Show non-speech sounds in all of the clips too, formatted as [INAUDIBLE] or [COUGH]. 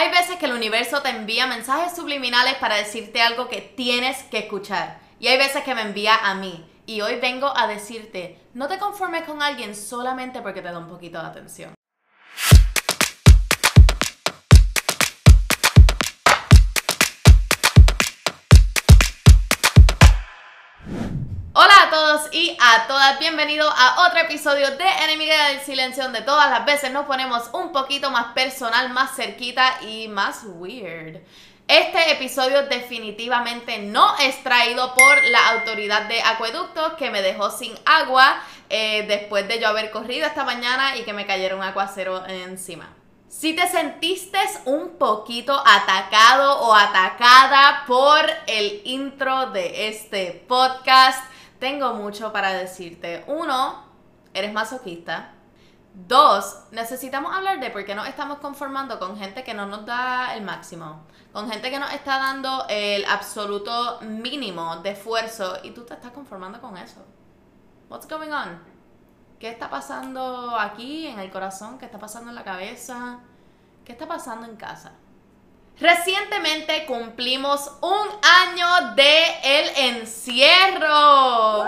Hay veces que el universo te envía mensajes subliminales para decirte algo que tienes que escuchar. Y hay veces que me envía a mí. Y hoy vengo a decirte, no te conformes con alguien solamente porque te da un poquito de atención. A todos y a todas, bienvenidos a otro episodio de Enemiga del Silencio donde todas las veces nos ponemos un poquito más personal, más cerquita y más weird. Este episodio definitivamente no es traído por la autoridad de acueductos que me dejó sin agua eh, después de yo haber corrido esta mañana y que me cayeron aguacero encima. Si te sentiste un poquito atacado o atacada por el intro de este podcast, tengo mucho para decirte. Uno, eres masoquista. Dos, necesitamos hablar de por qué nos estamos conformando con gente que no nos da el máximo, con gente que nos está dando el absoluto mínimo de esfuerzo y tú te estás conformando con eso. What's going on? ¿Qué está pasando aquí en el corazón? ¿Qué está pasando en la cabeza? ¿Qué está pasando en casa? Recientemente cumplimos un año de el encierro. Uh,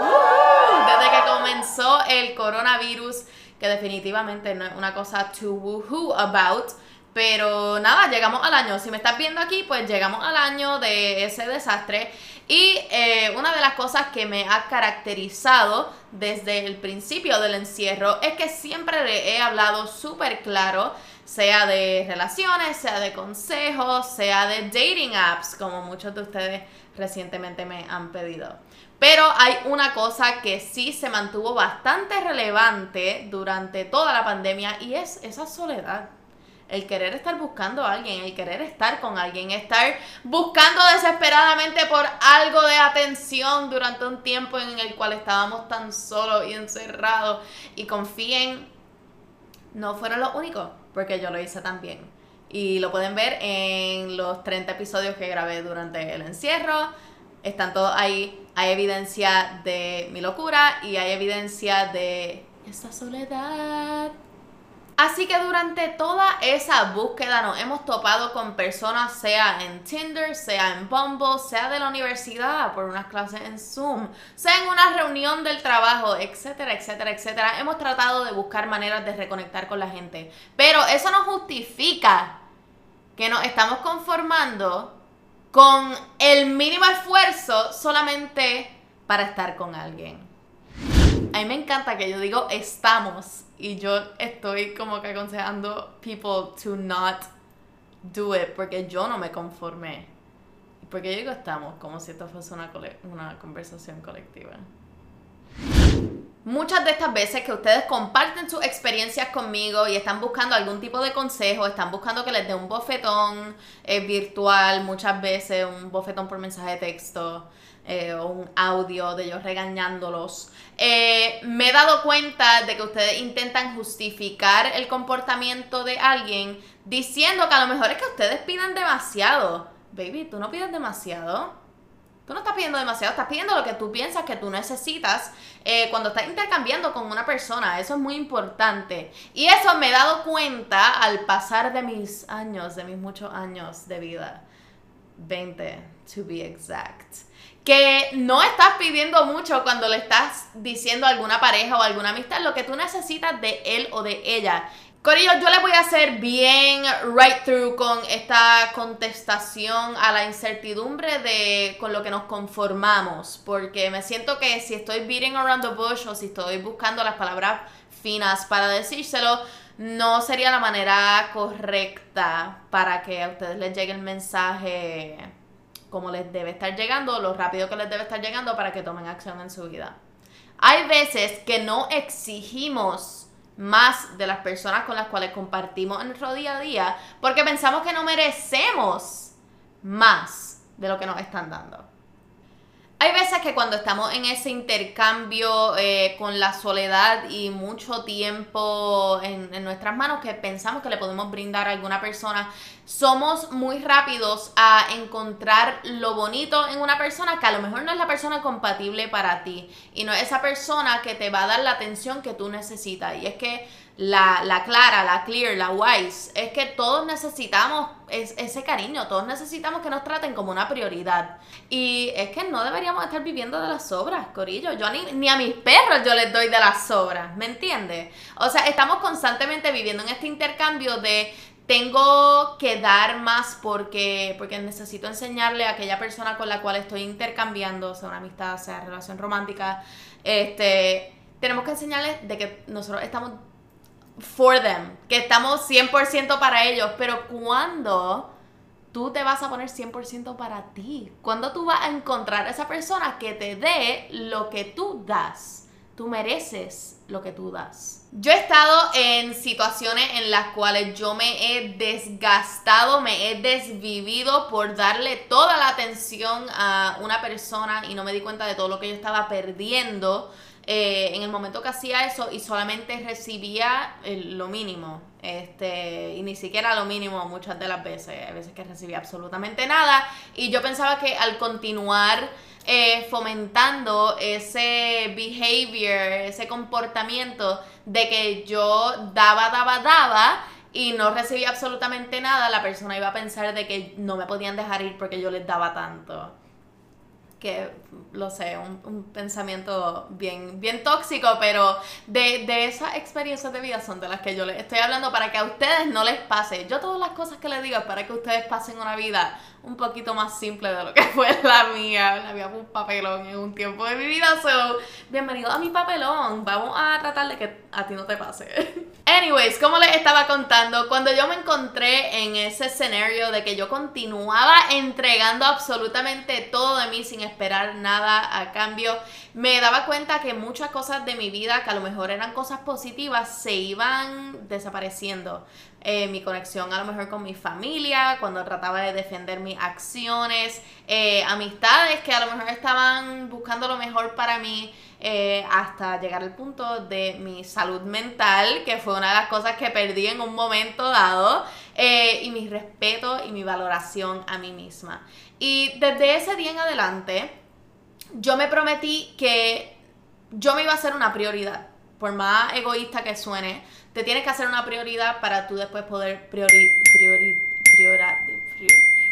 desde que comenzó el coronavirus, que definitivamente no es una cosa to woohoo about. Pero nada, llegamos al año. Si me estás viendo aquí, pues llegamos al año de ese desastre. Y eh, una de las cosas que me ha caracterizado desde el principio del encierro es que siempre le he hablado súper claro sea de relaciones, sea de consejos, sea de dating apps, como muchos de ustedes recientemente me han pedido. Pero hay una cosa que sí se mantuvo bastante relevante durante toda la pandemia y es esa soledad. El querer estar buscando a alguien, el querer estar con alguien, estar buscando desesperadamente por algo de atención durante un tiempo en el cual estábamos tan solos y encerrados. Y confíen, no fueron los únicos porque yo lo hice también. Y lo pueden ver en los 30 episodios que grabé durante el encierro. Están todos ahí. Hay evidencia de mi locura y hay evidencia de esta soledad Así que durante toda esa búsqueda nos hemos topado con personas, sea en Tinder, sea en Bumble, sea de la universidad, por unas clases en Zoom, sea en una reunión del trabajo, etcétera, etcétera, etcétera. Hemos tratado de buscar maneras de reconectar con la gente. Pero eso no justifica que nos estamos conformando con el mínimo esfuerzo solamente para estar con alguien. Mí me encanta que yo digo estamos y yo estoy como que aconsejando people to not do it porque yo no me conformé. Porque yo digo estamos como si esto fuese una, una conversación colectiva. Muchas de estas veces que ustedes comparten sus experiencias conmigo y están buscando algún tipo de consejo, están buscando que les dé un bofetón eh, virtual, muchas veces un bofetón por mensaje de texto, eh, o un audio de ellos regañándolos. Eh, me he dado cuenta de que ustedes intentan justificar el comportamiento de alguien diciendo que a lo mejor es que ustedes pidan demasiado. Baby, tú no pides demasiado. Tú no estás pidiendo demasiado, estás pidiendo lo que tú piensas que tú necesitas eh, cuando estás intercambiando con una persona. Eso es muy importante. Y eso me he dado cuenta al pasar de mis años, de mis muchos años de vida. 20, to be exact que no estás pidiendo mucho cuando le estás diciendo a alguna pareja o alguna amistad lo que tú necesitas de él o de ella. Corillo, yo le voy a hacer bien right through con esta contestación a la incertidumbre de con lo que nos conformamos, porque me siento que si estoy beating around the bush o si estoy buscando las palabras finas para decírselo, no sería la manera correcta para que a ustedes les llegue el mensaje como les debe estar llegando, lo rápido que les debe estar llegando para que tomen acción en su vida. Hay veces que no exigimos más de las personas con las cuales compartimos en nuestro día a día porque pensamos que no merecemos más de lo que nos están dando. Hay veces que cuando estamos en ese intercambio eh, con la soledad y mucho tiempo en, en, nuestras manos que pensamos que le podemos brindar a alguna persona, somos muy rápidos a encontrar lo bonito en una persona que a lo mejor no es la persona compatible para ti y no es esa persona que te va a dar la atención que tú necesitas. Y es que la, la clara, la clear, la wise, es que todos necesitamos ese cariño, todos necesitamos que nos traten como una prioridad. Y es que no deberíamos estar viviendo de las sobras, Corillo. Yo ni, ni a mis perros yo les doy de las sobras, ¿me entiendes? O sea, estamos constantemente viviendo en este intercambio de tengo que dar más porque, porque necesito enseñarle a aquella persona con la cual estoy intercambiando, sea una amistad, sea relación romántica, este, tenemos que enseñarles de que nosotros estamos for them, que estamos 100% para ellos, pero cuando tú te vas a poner 100% para ti, cuando tú vas a encontrar a esa persona que te dé lo que tú das, tú mereces lo que tú das. Yo he estado en situaciones en las cuales yo me he desgastado, me he desvivido por darle toda la atención a una persona y no me di cuenta de todo lo que yo estaba perdiendo eh, en el momento que hacía eso y solamente recibía lo mínimo. Este, y ni siquiera lo mínimo muchas de las veces. Hay veces que recibía absolutamente nada. Y yo pensaba que al continuar eh, fomentando ese behavior, ese comportamiento de que yo daba, daba, daba y no recibía absolutamente nada, la persona iba a pensar de que no me podían dejar ir porque yo les daba tanto que lo sé, un, pensamiento bien, bien tóxico, pero de, de, esas experiencias de vida son de las que yo les estoy hablando para que a ustedes no les pase. Yo todas las cosas que les digo es para que ustedes pasen una vida un poquito más simple de lo que [LAUGHS] fue la mía. La mía un papelón en un tiempo de mi vida. So, bienvenido a mi papelón. Vamos a tratar de que a ti no te pase. [LAUGHS] Anyways, como les estaba contando, cuando yo me encontré en ese escenario de que yo continuaba entregando absolutamente todo de mí sin esperar nada a cambio, me daba cuenta que muchas cosas de mi vida, que a lo mejor eran cosas positivas, se iban desapareciendo. Eh, mi conexión a lo mejor con mi familia, cuando trataba de defender mis acciones, eh, amistades que a lo mejor estaban buscando lo mejor para mí, eh, hasta llegar al punto de mi salud mental, que fue una de las cosas que perdí en un momento dado, y mi respeto y mi valoración a mí misma. Y desde ese día en adelante, yo me prometí que yo me iba a hacer una prioridad, por más egoísta que suene te tienes que hacer una prioridad para tú después poder priori, priori,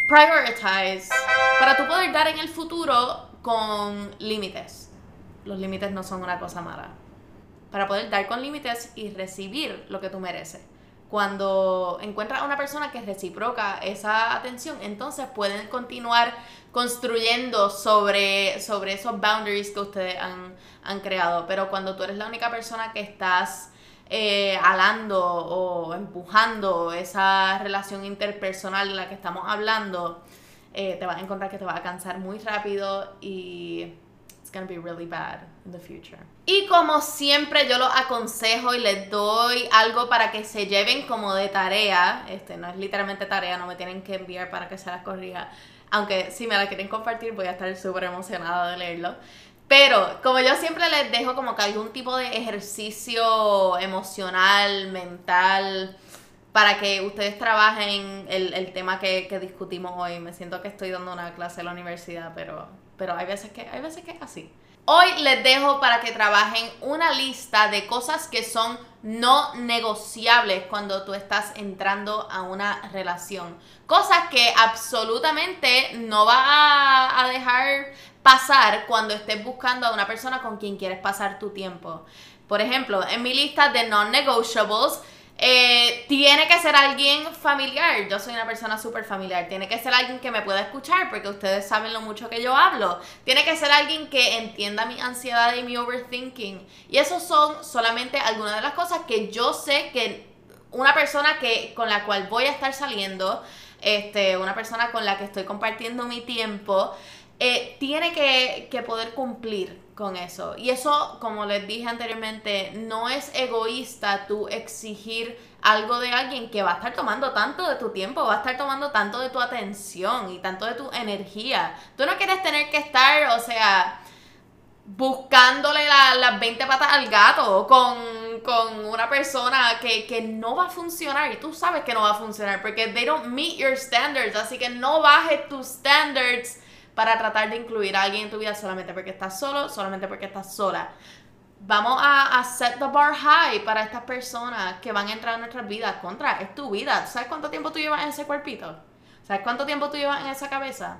prioritize, para tú poder dar en el futuro con límites. Los límites no son una cosa mala. Para poder dar con límites y recibir lo que tú mereces. Cuando encuentras a una persona que reciproca esa atención, entonces pueden continuar construyendo sobre, sobre esos boundaries que ustedes han, han creado. Pero cuando tú eres la única persona que estás eh, alando o empujando esa relación interpersonal de la que estamos hablando, eh, te vas a encontrar que te va a cansar muy rápido y gonna be really bad in the future. Y como siempre yo los aconsejo y les doy algo para que se lleven como de tarea, este no es literalmente tarea, no me tienen que enviar para que se las corrija, aunque si me la quieren compartir voy a estar súper emocionada de leerlo. Pero como yo siempre les dejo como que algún tipo de ejercicio emocional, mental, para que ustedes trabajen el, el tema que, que, discutimos hoy. Me siento que estoy dando una clase en la universidad, pero, pero hay, veces que, hay veces que es así. Hoy les dejo para que trabajen una lista de cosas que son no negociables cuando tú estás entrando a una relación. Cosas que absolutamente no va a dejar pasar cuando estés buscando a una persona con quien quieres pasar tu tiempo. Por ejemplo, en mi lista de non-negotiables, eh, tiene que ser alguien familiar. Yo soy una persona súper familiar. Tiene que ser alguien que me pueda escuchar porque ustedes saben lo mucho que yo hablo. Tiene que ser alguien que entienda mi ansiedad y mi overthinking. Y eso son solamente algunas de las cosas que yo sé que una persona que, con la cual voy a estar saliendo, este, una persona con la que estoy compartiendo mi tiempo, eh, tiene que, poder cumplir con eso. Y eso, como les dije anteriormente, no es egoísta tú exigir algo de alguien que va a estar tomando tanto de tu tiempo, va a estar tomando tanto de tu atención y tanto de tu energía. Tú no quieres tener que estar, o sea, buscándole las 20 patas al gato con, con una persona que, que, no va a funcionar y tú sabes que no va a funcionar porque they don't meet your standards, así que no bajes tus standards para tratar de incluir a alguien en tu vida solamente porque estás solo, solamente porque estás sola. vamos a, set the bar high para estas personas que van a entrar en nuestras vidas. Contra, es tu vida. ¿Sabes cuánto tiempo tú llevas en ese cuerpito? ¿Sabes cuánto tiempo tú llevas en esa cabeza?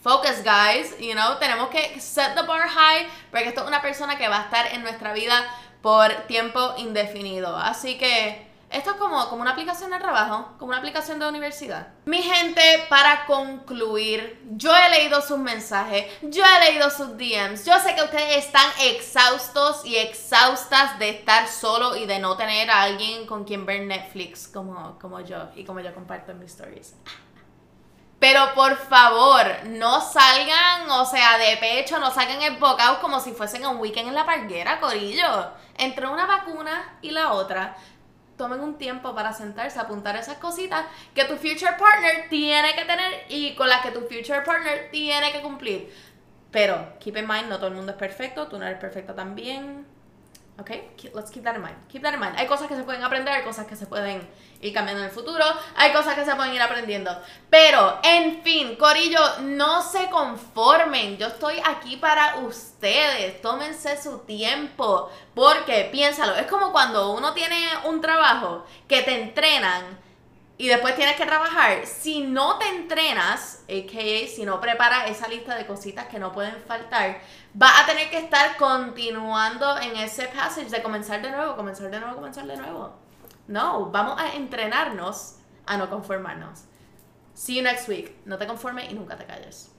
Focus, guys. You know, tenemos que set the bar high porque esto es una persona que va a estar en nuestra vida por tiempo indefinido. Así que esto es como, como una aplicación de trabajo, como una aplicación de universidad. Mi gente, para concluir, yo he leído sus mensajes, yo he leído sus DMs, yo sé que ustedes están exhaustos y exhaustas de estar solo y de no tener a alguien con quien ver Netflix como, como yo y como yo comparto mis stories. Pero por favor, no salgan, o sea, de pecho, no salgan embocados como si fuesen un weekend en la parguera, corillo. Entre una vacuna y la otra, tomen un tiempo para sentarse, apuntar esas cositas que tu future partner tiene que tener y con las que tu future partner tiene que cumplir. Pero, keep in mind, no todo el mundo es perfecto, tú no eres perfecto también. ¿Ok? Let's keep that in mind. Keep that in mind. Hay cosas que se pueden aprender, hay cosas que se pueden ir cambiando en el futuro, hay cosas que se pueden ir aprendiendo. Pero, en fin, Corillo, no se conformen. Yo estoy aquí para ustedes. Tómense su tiempo. Porque, piénsalo, es como cuando uno tiene un trabajo que te entrenan y después tienes que trabajar. Si no te entrenas, a.k.a. si no preparas esa lista de cositas que no pueden faltar, vas a tener que estar continuando en ese passage de comenzar de nuevo, comenzar de nuevo, comenzar de nuevo. No, vamos a entrenarnos a no conformarnos. See you next week. No te conformes y nunca te calles.